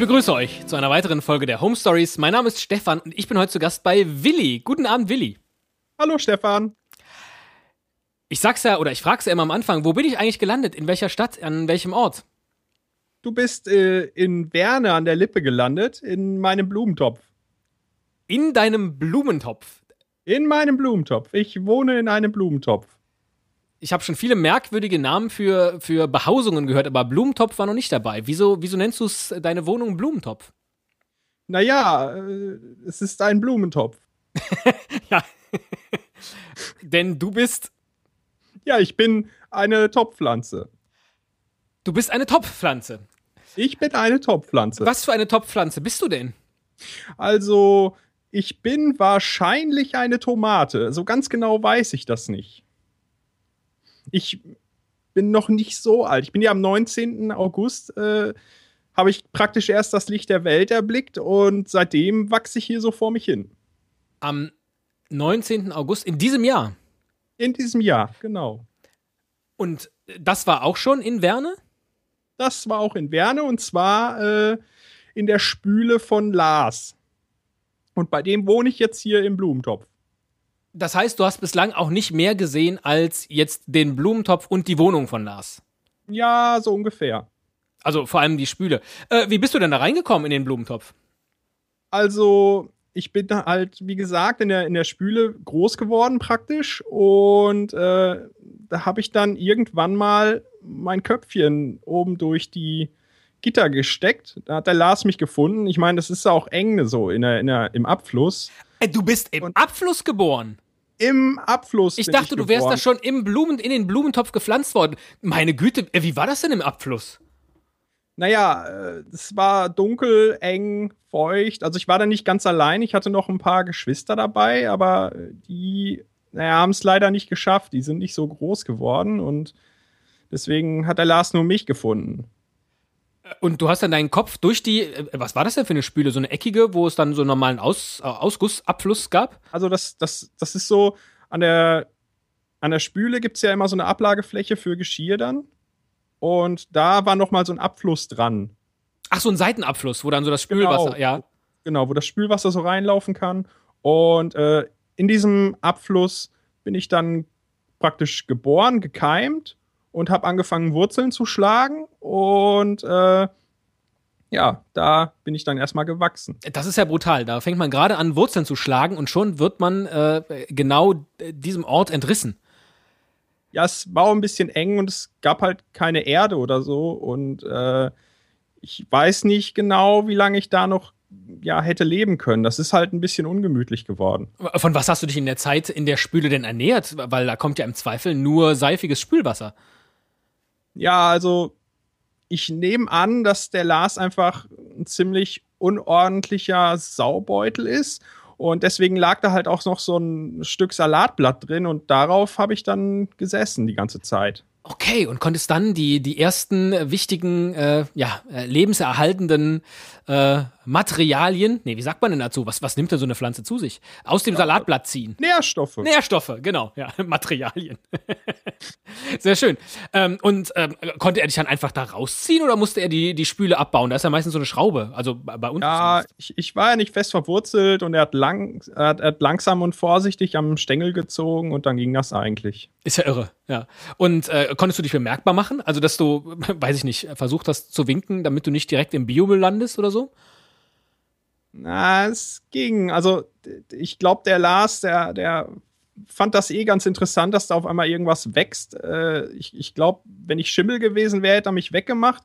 Ich begrüße euch zu einer weiteren Folge der Home Stories. Mein Name ist Stefan und ich bin heute zu Gast bei Willi. Guten Abend, Willi. Hallo, Stefan. Ich sag's ja, oder ich frag's ja immer am Anfang, wo bin ich eigentlich gelandet? In welcher Stadt? An welchem Ort? Du bist äh, in Werne an der Lippe gelandet, in meinem Blumentopf. In deinem Blumentopf? In meinem Blumentopf. Ich wohne in einem Blumentopf. Ich habe schon viele merkwürdige Namen für, für Behausungen gehört, aber Blumentopf war noch nicht dabei. Wieso, wieso nennst du deine Wohnung Blumentopf? Naja, äh, es ist ein Blumentopf. ja. Denn du bist. Ja, ich bin eine Topfpflanze. Du bist eine Topfpflanze. Ich bin eine Topfpflanze. Was für eine Topfpflanze bist du denn? Also, ich bin wahrscheinlich eine Tomate. So ganz genau weiß ich das nicht ich bin noch nicht so alt. Ich bin ja am 19. August, äh, habe ich praktisch erst das Licht der Welt erblickt und seitdem wachse ich hier so vor mich hin. Am 19. August in diesem Jahr? In diesem Jahr, genau. Und das war auch schon in Werne? Das war auch in Werne und zwar äh, in der Spüle von Lars. Und bei dem wohne ich jetzt hier im Blumentopf. Das heißt, du hast bislang auch nicht mehr gesehen als jetzt den Blumentopf und die Wohnung von Lars. Ja, so ungefähr. Also vor allem die Spüle. Äh, wie bist du denn da reingekommen in den Blumentopf? Also, ich bin halt, wie gesagt, in der, in der Spüle groß geworden praktisch. Und äh, da habe ich dann irgendwann mal mein Köpfchen oben durch die Gitter gesteckt. Da hat der Lars mich gefunden. Ich meine, das ist auch eng so in der, in der, im Abfluss. Äh, du bist im Und Abfluss geboren. Im Abfluss. Ich dachte, ich du wärst da schon im Blumen, in den Blumentopf gepflanzt worden. Meine Güte, äh, wie war das denn im Abfluss? Naja, äh, es war dunkel, eng, feucht. Also ich war da nicht ganz allein. Ich hatte noch ein paar Geschwister dabei, aber die naja, haben es leider nicht geschafft. Die sind nicht so groß geworden und deswegen hat der Lars nur mich gefunden. Und du hast dann deinen Kopf durch die, äh, was war das denn für eine Spüle? So eine eckige, wo es dann so einen normalen Aus, äh, Ausgussabfluss gab? Also das, das, das ist so, an der, an der Spüle gibt es ja immer so eine Ablagefläche für Geschirr dann. Und da war nochmal so ein Abfluss dran. Ach, so ein Seitenabfluss, wo dann so das Spülwasser, genau, ja. Genau, wo das Spülwasser so reinlaufen kann. Und äh, in diesem Abfluss bin ich dann praktisch geboren, gekeimt und habe angefangen, Wurzeln zu schlagen. Und äh, ja, da bin ich dann erstmal gewachsen. Das ist ja brutal. Da fängt man gerade an, Wurzeln zu schlagen und schon wird man äh, genau diesem Ort entrissen. Ja, es war ein bisschen eng und es gab halt keine Erde oder so. Und äh, ich weiß nicht genau, wie lange ich da noch ja, hätte leben können. Das ist halt ein bisschen ungemütlich geworden. Von was hast du dich in der Zeit in der Spüle denn ernährt? Weil da kommt ja im Zweifel nur seifiges Spülwasser. Ja, also ich nehme an, dass der Lars einfach ein ziemlich unordentlicher Saubeutel ist. Und deswegen lag da halt auch noch so ein Stück Salatblatt drin und darauf habe ich dann gesessen die ganze Zeit. Okay, und konntest dann die, die ersten wichtigen, äh, ja, äh, lebenserhaltenden äh, Materialien, nee, wie sagt man denn dazu? Was, was nimmt denn so eine Pflanze zu sich? Aus dem ja, Salatblatt ziehen. Nährstoffe. Nährstoffe, genau, ja, Materialien. Sehr schön. Ähm, und ähm, konnte er dich dann einfach da rausziehen oder musste er die, die Spüle abbauen? Da ist ja meistens so eine Schraube, also bei uns. Ja, ich, ich, war ja nicht fest verwurzelt und er hat, lang, er hat, er hat langsam und vorsichtig am Stängel gezogen und dann ging das eigentlich. Ist ja irre, ja. Und äh, konntest du dich bemerkbar machen? Also, dass du, weiß ich nicht, versucht hast zu winken, damit du nicht direkt im Biomüll landest oder so? Na, es ging. Also, ich glaube, der Lars, der, der fand das eh ganz interessant, dass da auf einmal irgendwas wächst. Äh, ich ich glaube, wenn ich Schimmel gewesen wäre, hätte er mich weggemacht.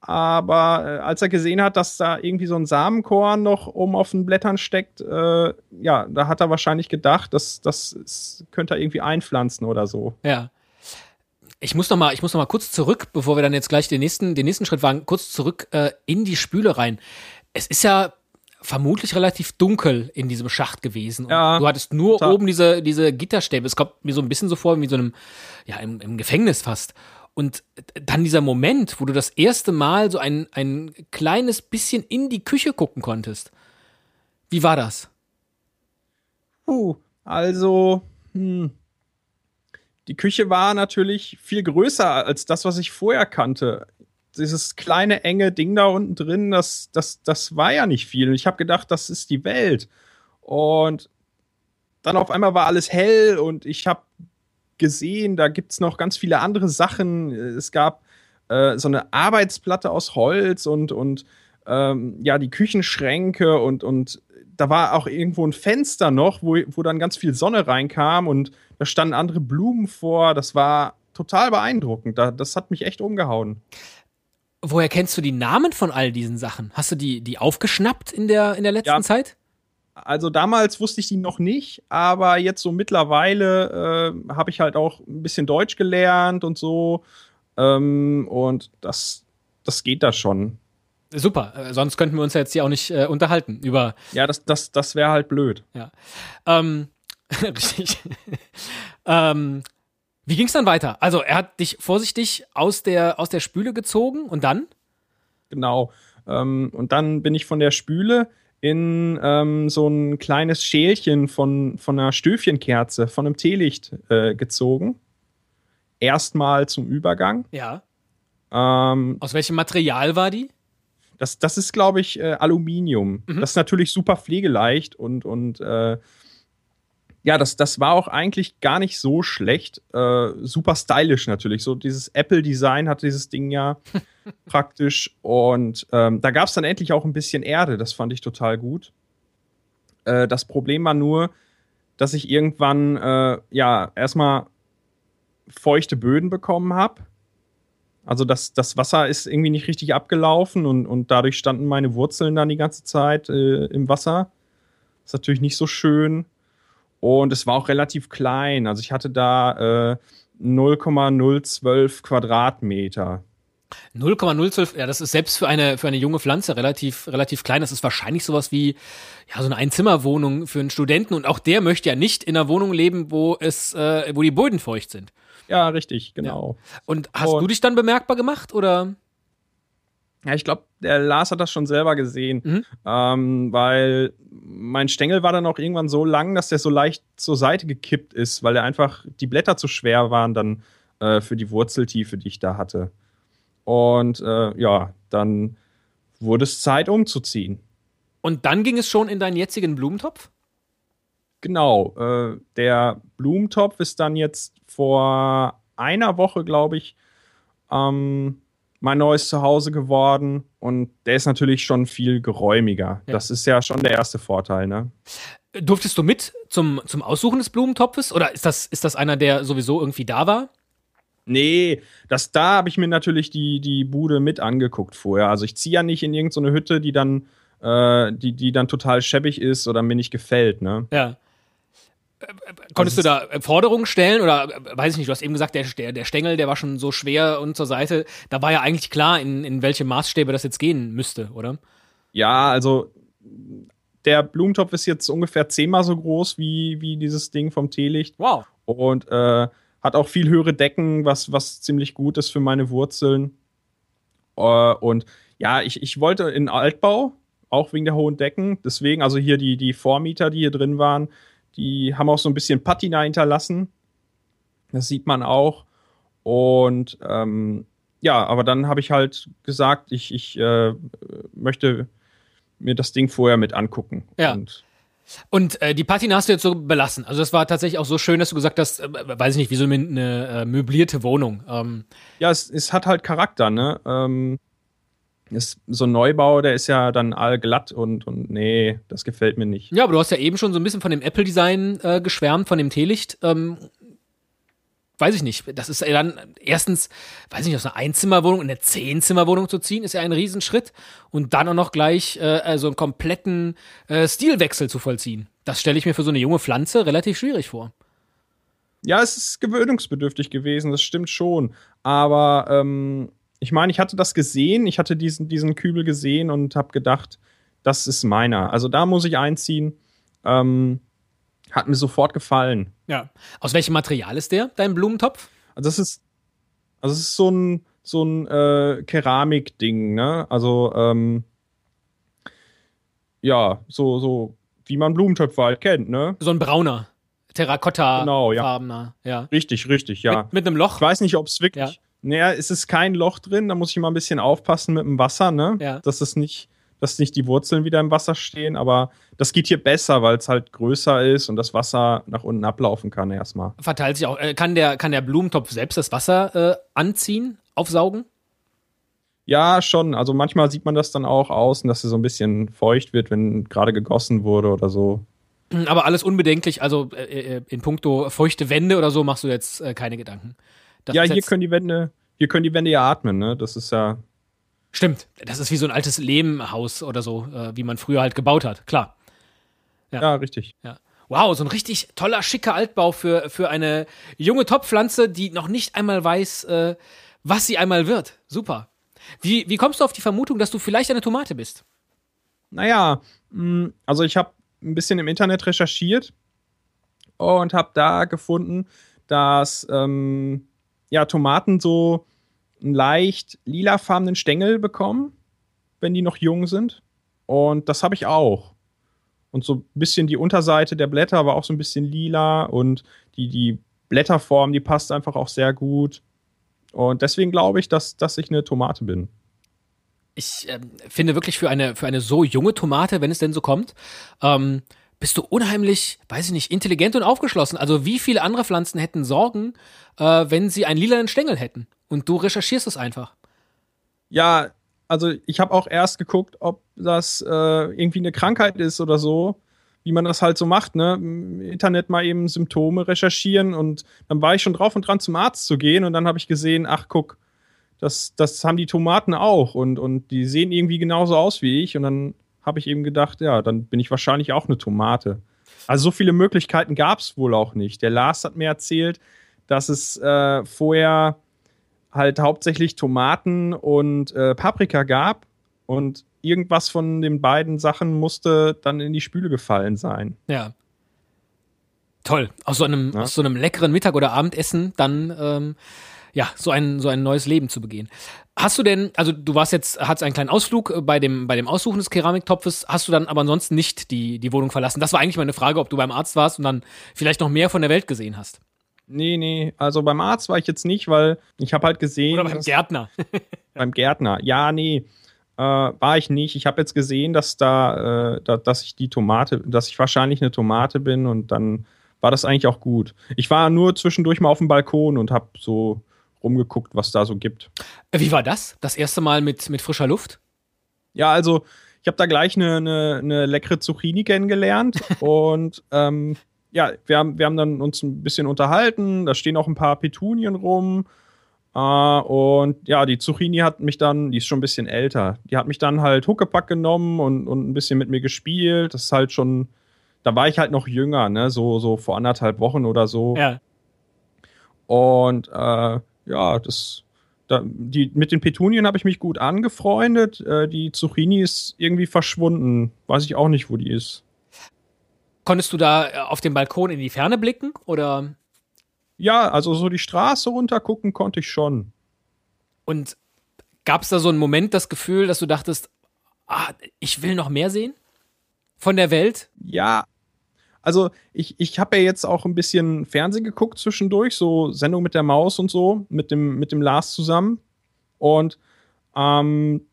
Aber äh, als er gesehen hat, dass da irgendwie so ein Samenkorn noch oben auf den Blättern steckt, äh, ja, da hat er wahrscheinlich gedacht, dass das könnte er irgendwie einpflanzen oder so. Ja. Ich muss noch mal, ich muss noch mal kurz zurück, bevor wir dann jetzt gleich den nächsten, den nächsten Schritt wagen, kurz zurück äh, in die Spüle rein. Es ist ja vermutlich relativ dunkel in diesem Schacht gewesen. Ja, du hattest nur total. oben diese, diese Gitterstäbe. Es kommt mir so ein bisschen so vor wie so einem, ja, im, im Gefängnis fast. Und dann dieser Moment, wo du das erste Mal so ein, ein kleines bisschen in die Küche gucken konntest. Wie war das? Puh, also, hm. Die Küche war natürlich viel größer als das, was ich vorher kannte. Dieses kleine, enge Ding da unten drin, das, das, das war ja nicht viel. Und ich habe gedacht, das ist die Welt. Und dann auf einmal war alles hell und ich habe gesehen, da gibt es noch ganz viele andere Sachen. Es gab äh, so eine Arbeitsplatte aus Holz und, und ähm, ja, die Küchenschränke und, und da war auch irgendwo ein Fenster noch, wo, wo dann ganz viel Sonne reinkam und da standen andere Blumen vor. Das war total beeindruckend. das hat mich echt umgehauen. Woher kennst du die Namen von all diesen Sachen? Hast du die, die aufgeschnappt in der, in der letzten ja. Zeit? Also damals wusste ich die noch nicht, aber jetzt so mittlerweile äh, habe ich halt auch ein bisschen Deutsch gelernt und so. Ähm, und das, das geht da schon. Super, äh, sonst könnten wir uns ja jetzt hier auch nicht äh, unterhalten über. Ja, das, das, das wäre halt blöd. Ja. Ähm, richtig. ähm, wie ging es dann weiter? Also er hat dich vorsichtig aus der, aus der Spüle gezogen und dann? Genau. Ähm, und dann bin ich von der Spüle in ähm, so ein kleines Schälchen von, von einer Stöfchenkerze, von einem Teelicht äh, gezogen. Erstmal zum Übergang. Ja. Ähm, Aus welchem Material war die? Das, das ist, glaube ich, äh, Aluminium. Mhm. Das ist natürlich super pflegeleicht und, und äh, ja, das, das war auch eigentlich gar nicht so schlecht. Äh, super stylisch natürlich. So dieses Apple-Design hat dieses Ding ja praktisch. Und ähm, da gab es dann endlich auch ein bisschen Erde. Das fand ich total gut. Äh, das Problem war nur, dass ich irgendwann äh, ja erstmal feuchte Böden bekommen habe. Also das, das Wasser ist irgendwie nicht richtig abgelaufen und, und dadurch standen meine Wurzeln dann die ganze Zeit äh, im Wasser. ist natürlich nicht so schön. Und es war auch relativ klein. Also ich hatte da äh, 0,012 Quadratmeter. 0,012, ja, das ist selbst für eine, für eine junge Pflanze relativ, relativ klein. Das ist wahrscheinlich sowas wie, ja, so eine Einzimmerwohnung für einen Studenten. Und auch der möchte ja nicht in einer Wohnung leben, wo es, äh, wo die Böden feucht sind. Ja, richtig, genau. Ja. Und hast Und, du dich dann bemerkbar gemacht oder? Ja, ich glaube, der Lars hat das schon selber gesehen, mhm. ähm, weil mein Stängel war dann auch irgendwann so lang, dass der so leicht zur Seite gekippt ist, weil er einfach die Blätter zu schwer waren dann äh, für die Wurzeltiefe, die ich da hatte. Und äh, ja, dann wurde es Zeit umzuziehen. Und dann ging es schon in deinen jetzigen Blumentopf? Genau, äh, der Blumentopf ist dann jetzt vor einer Woche, glaube ich, ähm, mein neues Zuhause geworden und der ist natürlich schon viel geräumiger. Ja. Das ist ja schon der erste Vorteil, ne? Durftest du mit zum, zum Aussuchen des Blumentopfes oder ist das, ist das einer, der sowieso irgendwie da war? Nee, das, da habe ich mir natürlich die, die Bude mit angeguckt vorher. Also ich ziehe ja nicht in irgendeine Hütte, die dann, äh, die, die dann total schäbig ist oder mir nicht gefällt, ne? Ja. Konntest du da Forderungen stellen oder weiß ich nicht, du hast eben gesagt, der, der, der Stängel, der war schon so schwer und zur Seite. Da war ja eigentlich klar, in, in welche Maßstäbe das jetzt gehen müsste, oder? Ja, also der Blumentopf ist jetzt ungefähr zehnmal so groß wie, wie dieses Ding vom Teelicht. Wow. Und äh, hat auch viel höhere Decken, was, was ziemlich gut ist für meine Wurzeln. Äh, und ja, ich, ich wollte in Altbau, auch wegen der hohen Decken. Deswegen, also hier die, die Vormieter, die hier drin waren, die haben auch so ein bisschen Patina hinterlassen. Das sieht man auch. Und ähm, ja, aber dann habe ich halt gesagt, ich, ich äh, möchte mir das Ding vorher mit angucken. Ja. Und, und äh, die Patina hast du jetzt so belassen. Also das war tatsächlich auch so schön, dass du gesagt hast, äh, weiß ich nicht, wie so eine, eine äh, möblierte Wohnung. Ähm. Ja, es, es hat halt Charakter, ne? Ähm, ist so ein Neubau, der ist ja dann allglatt und, und nee, das gefällt mir nicht. Ja, aber du hast ja eben schon so ein bisschen von dem Apple-Design äh, geschwärmt, von dem Teelicht. Ähm, weiß ich nicht. Das ist ja dann erstens, weiß ich nicht, aus einer Einzimmerwohnung in eine Zehnzimmerwohnung zu ziehen, ist ja ein Riesenschritt. Und dann auch noch gleich äh, also einen kompletten äh, Stilwechsel zu vollziehen. Das stelle ich mir für so eine junge Pflanze relativ schwierig vor. Ja, es ist gewöhnungsbedürftig gewesen, das stimmt schon. Aber ähm, ich meine, ich hatte das gesehen, ich hatte diesen, diesen Kübel gesehen und habe gedacht, das ist meiner. Also da muss ich einziehen. Ähm, hat mir sofort gefallen. Ja. Aus welchem Material ist der, dein Blumentopf? Also das ist, also das ist so ein, so ein äh, Keramikding, ne? Also, ähm, ja, so, so, wie man Blumentöpfe halt kennt, ne? So ein brauner. Terrakotta-farbener. Genau, ja. ja. Richtig, richtig, ja. Mit, mit, einem Loch. Ich weiß nicht, ob es wirklich. Ja Naja, es ist kein Loch drin, da muss ich immer ein bisschen aufpassen mit dem Wasser, ne? Ja. Dass es nicht, dass nicht die Wurzeln wieder im Wasser stehen, aber das geht hier besser, weil es halt größer ist und das Wasser nach unten ablaufen kann erstmal. Verteilt sich auch. Äh, kann, der, kann der Blumentopf selbst das Wasser äh, anziehen, aufsaugen? Ja, schon. Also manchmal sieht man das dann auch außen, dass er so ein bisschen feucht wird, wenn gerade gegossen wurde oder so. Aber alles unbedenklich, also äh, äh, in puncto feuchte Wände oder so machst du jetzt äh, keine Gedanken. Das ja, hier können die Wände, hier können die Wände ja atmen, ne? Das ist ja. Stimmt, das ist wie so ein altes Lehmhaus oder so, äh, wie man früher halt gebaut hat, klar. Ja. Ja, richtig. Ja. Wow, so ein richtig toller, schicker Altbau für, für eine junge Topfpflanze, die noch nicht einmal weiß, äh, was sie einmal wird. Super. Wie, wie kommst du auf die Vermutung, dass du vielleicht eine Tomate bist? Naja, mh, also ich habe ein bisschen im Internet recherchiert und habe da gefunden, dass ähm, ja, Tomaten so einen leicht lilafarbenen Stängel bekommen, wenn die noch jung sind. Und das habe ich auch. Und so ein bisschen die Unterseite der Blätter war auch so ein bisschen lila und die, die Blätterform, die passt einfach auch sehr gut. Und deswegen glaube ich, dass, dass ich eine Tomate bin. Ich ähm, finde wirklich für eine, für eine so junge Tomate, wenn es denn so kommt, ähm, bist du unheimlich, weiß ich nicht, intelligent und aufgeschlossen. Also wie viele andere Pflanzen hätten Sorgen, äh, wenn sie einen lilanen Stängel hätten? Und du recherchierst es einfach. Ja, also ich habe auch erst geguckt, ob das äh, irgendwie eine Krankheit ist oder so, wie man das halt so macht, ne? Im Internet mal eben Symptome recherchieren und dann war ich schon drauf und dran zum Arzt zu gehen und dann habe ich gesehen, ach guck, das, das haben die Tomaten auch und, und die sehen irgendwie genauso aus wie ich und dann habe ich eben gedacht, ja, dann bin ich wahrscheinlich auch eine Tomate. Also so viele Möglichkeiten gab es wohl auch nicht. Der Lars hat mir erzählt, dass es äh, vorher halt hauptsächlich Tomaten und äh, Paprika gab und irgendwas von den beiden Sachen musste dann in die Spüle gefallen sein. Ja. Toll. Aus so einem, Ja. aus so einem leckeren Mittag- oder Abendessen dann, ähm, ja, so ein, so ein neues Leben zu begehen. Hast du denn, also du warst jetzt, hattest einen kleinen Ausflug äh, bei dem, bei dem Aussuchen des Keramiktopfes, hast du dann aber ansonsten nicht die, die Wohnung verlassen? Das war eigentlich meine Frage, ob du beim Arzt warst und dann vielleicht noch mehr von der Welt gesehen hast. Nee, nee, also beim Arzt war ich jetzt nicht, weil ich habe halt gesehen, Oder beim Gärtner. beim Gärtner. Ja, nee, äh, war ich nicht. Ich habe jetzt gesehen, dass da, äh, da, dass ich die Tomate, dass ich wahrscheinlich eine Tomate bin und dann war das eigentlich auch gut. Ich war nur zwischendurch mal auf dem Balkon und habe so rumgeguckt, was da so gibt. Äh, Wie war das? Das erste Mal mit, mit frischer Luft? Ja, also ich habe da gleich eine, eine, eine leckere Zucchini kennengelernt und ähm, ja, wir haben, wir haben dann uns ein bisschen unterhalten. Da stehen auch ein paar Petunien rum. Äh, und ja, die Zucchini hat mich dann, die ist schon ein bisschen älter, die hat mich dann halt Huckepack genommen und, und ein bisschen mit mir gespielt. Das ist halt schon, da war ich halt noch jünger, ne, so, so vor anderthalb Wochen oder so. Ja. Und äh, ja, das, da, die, mit den Petunien habe ich mich gut angefreundet. Äh, die Zucchini ist irgendwie verschwunden. Weiß ich auch nicht, wo die ist. Konntest du da äh, auf dem Balkon in die Ferne blicken? Oder Ja, also so die Straße runter gucken konnte ich schon. und gab es da so einen Moment, das Gefühl, dass du dachtest, ah, ich will noch mehr sehen? Von der Welt? Ja, also ich, ich habe ja jetzt auch ein bisschen Fernsehen geguckt zwischendurch, so Sendung mit der Maus und so, mit dem, mit dem Lars zusammen. Und ähm,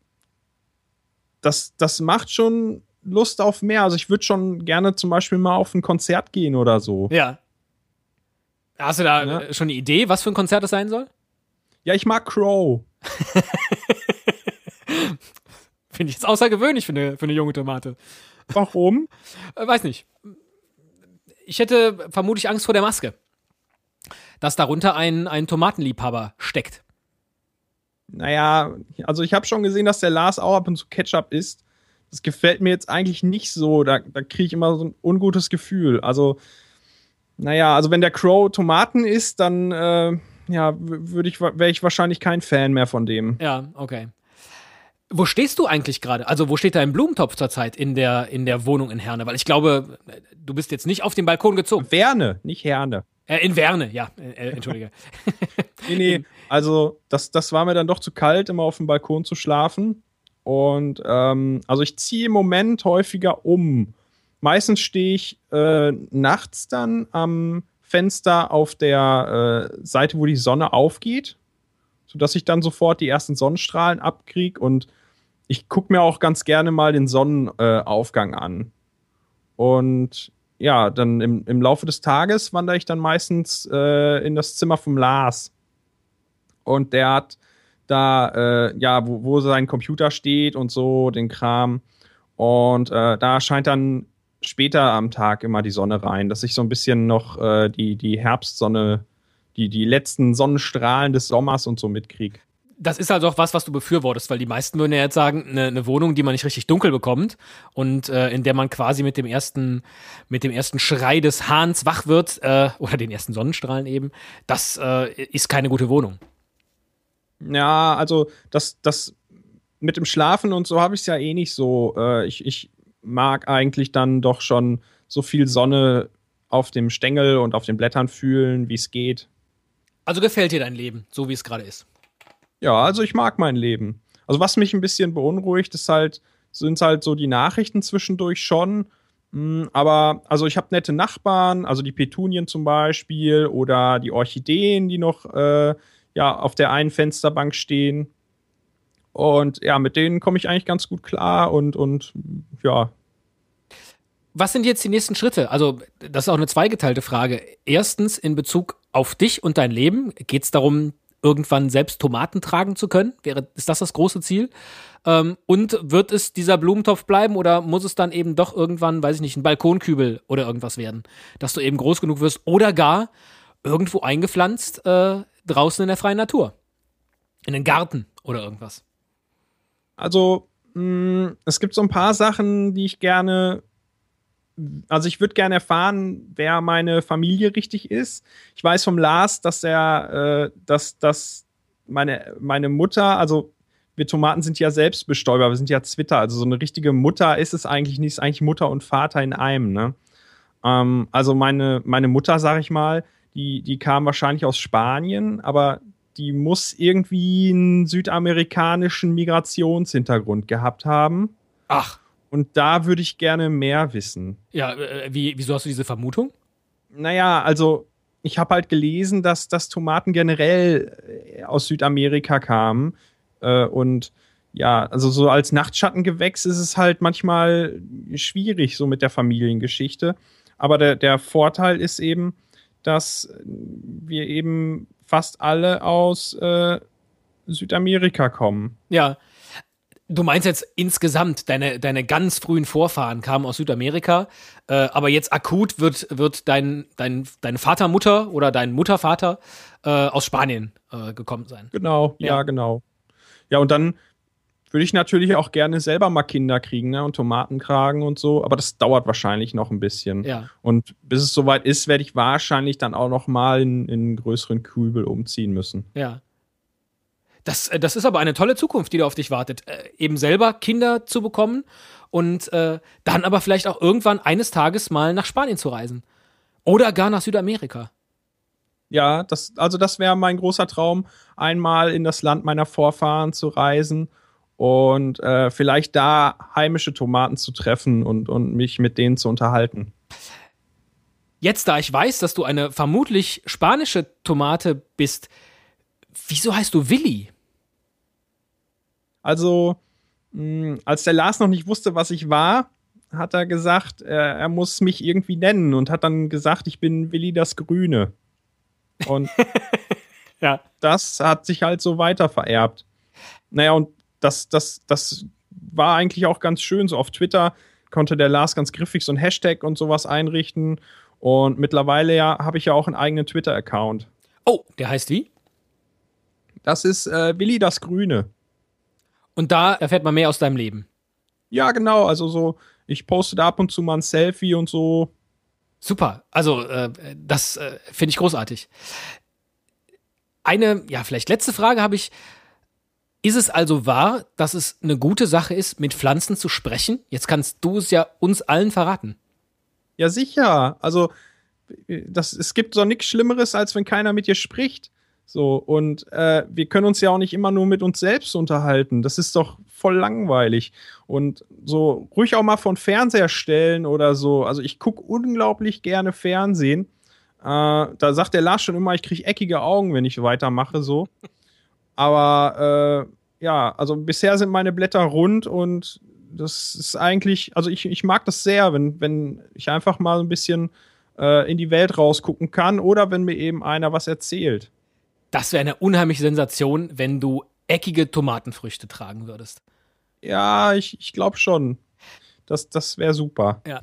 das, das macht schon Lust auf mehr. Also ich würde schon gerne zum Beispiel mal auf ein Konzert gehen oder so. Ja. Hast du da Ja. äh, schon eine Idee, was für ein Konzert das sein soll? Ja, ich mag Crow. Finde ich jetzt außergewöhnlich für eine, für eine junge Tomate. Warum? Äh, weiß nicht. Ich hätte vermutlich Angst vor der Maske. Dass darunter ein, ein Tomatenliebhaber steckt. Naja, also ich habe schon gesehen, dass der Lars auch ab und zu Ketchup isst. Das gefällt mir jetzt eigentlich nicht so. Da, da kriege ich immer so ein ungutes Gefühl. Also, naja, also wenn der Crow Tomaten isst, dann äh, ja, würde ich, wäre ich wahrscheinlich kein Fan mehr von dem. Ja, okay. Wo stehst du eigentlich gerade? Also, wo steht dein Blumentopf zurzeit in der, in der Wohnung in Herne? Weil ich glaube, du bist jetzt nicht auf den Balkon gezogen. Werne, nicht Herne. Äh, in Werne, ja. Äh, äh, Entschuldige. Nee, nee. Also, das, das war mir dann doch zu kalt, immer auf dem Balkon zu schlafen. Und ähm, also ich ziehe im Moment häufiger um. Meistens stehe ich äh, nachts dann am Fenster auf der äh, Seite, wo die Sonne aufgeht. sodass ich dann sofort die ersten Sonnenstrahlen abkriege und ich gucke mir auch ganz gerne mal den Sonnenaufgang an. Und ja, dann im, im Laufe des Tages wandere ich dann meistens äh, in das Zimmer vom Lars. Und der hat da, äh, ja, wo, wo sein Computer steht und so, den Kram. Und äh, da scheint dann später am Tag immer die Sonne rein, dass ich so ein bisschen noch äh, die, die Herbstsonne, die, die letzten Sonnenstrahlen des Sommers und so mitkriege. Das ist also auch was, was du befürwortest, weil die meisten würden ja jetzt sagen, eine, eine Wohnung, die man nicht richtig dunkel bekommt und äh, in der man quasi mit dem ersten, mit dem ersten Schrei des Hahns wach wird äh, oder den ersten Sonnenstrahlen eben, das äh, ist keine gute Wohnung. Ja, also das, das mit dem Schlafen und so habe ich es ja eh nicht so. Äh, ich, ich mag eigentlich dann doch schon so viel Sonne auf dem Stängel und auf den Blättern fühlen, wie es geht. Also gefällt dir dein Leben, so wie es gerade ist? Ja, also ich mag mein Leben. Also was mich ein bisschen beunruhigt, ist halt, sind halt so die Nachrichten zwischendurch schon. Hm, aber also ich habe nette Nachbarn, also die Petunien zum Beispiel oder die Orchideen, die noch äh, ja auf der einen Fensterbank stehen. Und ja, mit denen komme ich eigentlich ganz gut klar und, und ja. Was sind jetzt die nächsten Schritte? Also, das ist auch eine zweigeteilte Frage. Erstens, in Bezug auf dich und dein Leben, geht es darum, irgendwann selbst Tomaten tragen zu können? Wäre, ist das das große Ziel? Ähm, und wird es dieser Blumentopf bleiben oder muss es dann eben doch irgendwann, weiß ich nicht, ein Balkonkübel oder irgendwas werden? Dass du eben groß genug wirst oder gar irgendwo eingepflanzt äh, draußen in der freien Natur? In den Garten oder irgendwas? Also, mh, mm, es gibt so ein paar Sachen, die ich gerne. Also, ich würde gerne erfahren, wer meine Familie richtig ist. Ich weiß vom Lars, dass er, äh, dass, dass meine, meine Mutter, also wir Tomaten sind ja Selbstbestäuber, wir sind ja Zwitter. Also so eine richtige Mutter ist es eigentlich nicht, ist eigentlich Mutter und Vater in einem, ne? Ähm, also meine, meine Mutter, sag ich mal, die, die kam wahrscheinlich aus Spanien, aber die muss irgendwie einen südamerikanischen Migrationshintergrund gehabt haben. Ach. Und da würde ich gerne mehr wissen. Ja, äh, wie, wieso hast du diese Vermutung? Naja, also ich habe halt gelesen, dass, dass Tomaten generell äh, aus Südamerika kamen. Äh, und ja, also so als Nachtschattengewächs ist es halt manchmal schwierig, so mit der Familiengeschichte. Aber der, der Vorteil ist eben, dass wir eben fast alle aus äh, Südamerika kommen. Ja. Du meinst jetzt insgesamt, deine, deine ganz frühen Vorfahren kamen aus Südamerika, äh, aber jetzt akut wird, wird dein, dein, deine Vater, Mutter oder dein Muttervater äh, aus Spanien äh, gekommen sein. Genau, ja. ja, genau. Ja, und dann würde ich natürlich auch gerne selber mal Kinder kriegen ne? und Tomatenkragen und so, aber das dauert wahrscheinlich noch ein bisschen. Ja. Und bis es soweit ist, werde ich wahrscheinlich dann auch noch mal in, in einen größeren Kübel umziehen müssen. Ja. Das, äh, das ist aber eine tolle Zukunft, die da auf dich wartet. Äh, eben selber Kinder zu bekommen und äh, dann aber vielleicht auch irgendwann eines Tages mal nach Spanien zu reisen. Oder gar nach Südamerika. Ja, das, also das wäre mein großer Traum, einmal in das Land meiner Vorfahren zu reisen und äh, vielleicht da heimische Tomaten zu treffen und, und mich mit denen zu unterhalten. Jetzt, da ich weiß, dass du eine vermutlich spanische Tomate bist, wieso heißt du Willi? Also, mh, als der Lars noch nicht wusste, was ich war, hat er gesagt, er, er muss mich irgendwie nennen und hat dann gesagt, ich bin Willi das Grüne. Und ja. das hat sich halt so weiter vererbt. Naja, und das, das, das war eigentlich auch ganz schön. So auf Twitter konnte der Lars ganz griffig so ein Hashtag und sowas einrichten. Und mittlerweile ja habe ich ja auch einen eigenen Twitter-Account. Oh, der heißt wie? Das ist äh, Willi das Grüne. Und da erfährt man mehr aus deinem Leben. Ja, genau. Also so, ich poste da ab und zu mal ein Selfie und so. Super. Also, äh, das äh, finde ich großartig. Eine, ja, vielleicht letzte Frage habe ich. Ist es also wahr, dass es eine gute Sache ist, mit Pflanzen zu sprechen? Jetzt kannst du es ja uns allen verraten. Ja, sicher. Also, das, es gibt so nichts Schlimmeres, als wenn keiner mit dir spricht. So, und äh, wir können uns ja auch nicht immer nur mit uns selbst unterhalten. Das ist doch voll langweilig. Und so ruhig auch mal von Fernseher stellen oder so. Also, ich gucke unglaublich gerne Fernsehen. Äh, da sagt der Lars schon immer, ich kriege eckige Augen, wenn ich weitermache, so. Aber äh, ja, also bisher sind meine Blätter rund und das ist eigentlich, also ich, ich mag das sehr, wenn, wenn ich einfach mal ein bisschen äh, in die Welt rausgucken kann oder wenn mir eben einer was erzählt. Das wäre eine unheimliche Sensation, wenn du eckige Tomatenfrüchte tragen würdest. Ja, ich, ich glaube schon. Das, das wäre super. Ja.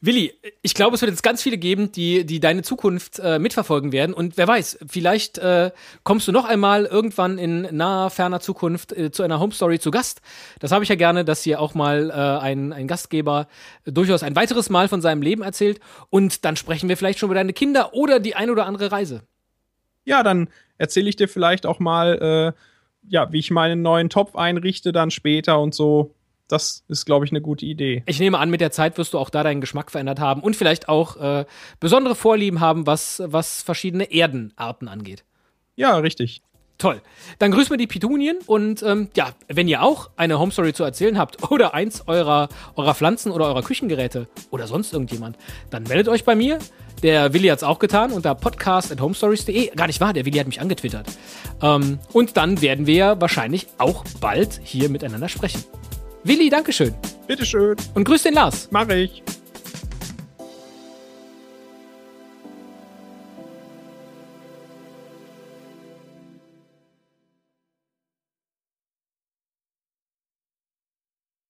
Willi, ich glaube, es wird jetzt ganz viele geben, die, die deine Zukunft äh, mitverfolgen werden. Und wer weiß, vielleicht äh, kommst du noch einmal irgendwann in naher, ferner Zukunft äh, zu einer Home Story zu Gast. Das habe ich ja gerne, dass hier auch mal äh, ein, ein Gastgeber durchaus ein weiteres Mal von seinem Leben erzählt. Und dann sprechen wir vielleicht schon über deine Kinder oder die ein oder andere Reise. Ja, dann erzähle ich dir vielleicht auch mal, äh, ja, wie ich meinen neuen Topf einrichte, dann später und so das ist, glaube ich, eine gute Idee. Ich nehme an, mit der Zeit wirst du auch da deinen Geschmack verändert haben und vielleicht auch äh, besondere Vorlieben haben, was, was verschiedene Erdenarten angeht. Ja, richtig. Toll. Dann grüßen wir die Pitunien und ähm, ja, wenn ihr auch eine Home Story zu erzählen habt oder eins eurer, eurer Pflanzen oder eurer Küchengeräte oder sonst irgendjemand, dann meldet euch bei mir. Der Willi hat es auch getan unter podcast.homestories.de. Gar nicht wahr, der Willi hat mich angetwittert. Ähm, und dann werden wir wahrscheinlich auch bald hier miteinander sprechen. Willi, Dankeschön. Bitteschön. Und grüß den Lars. Mach ich.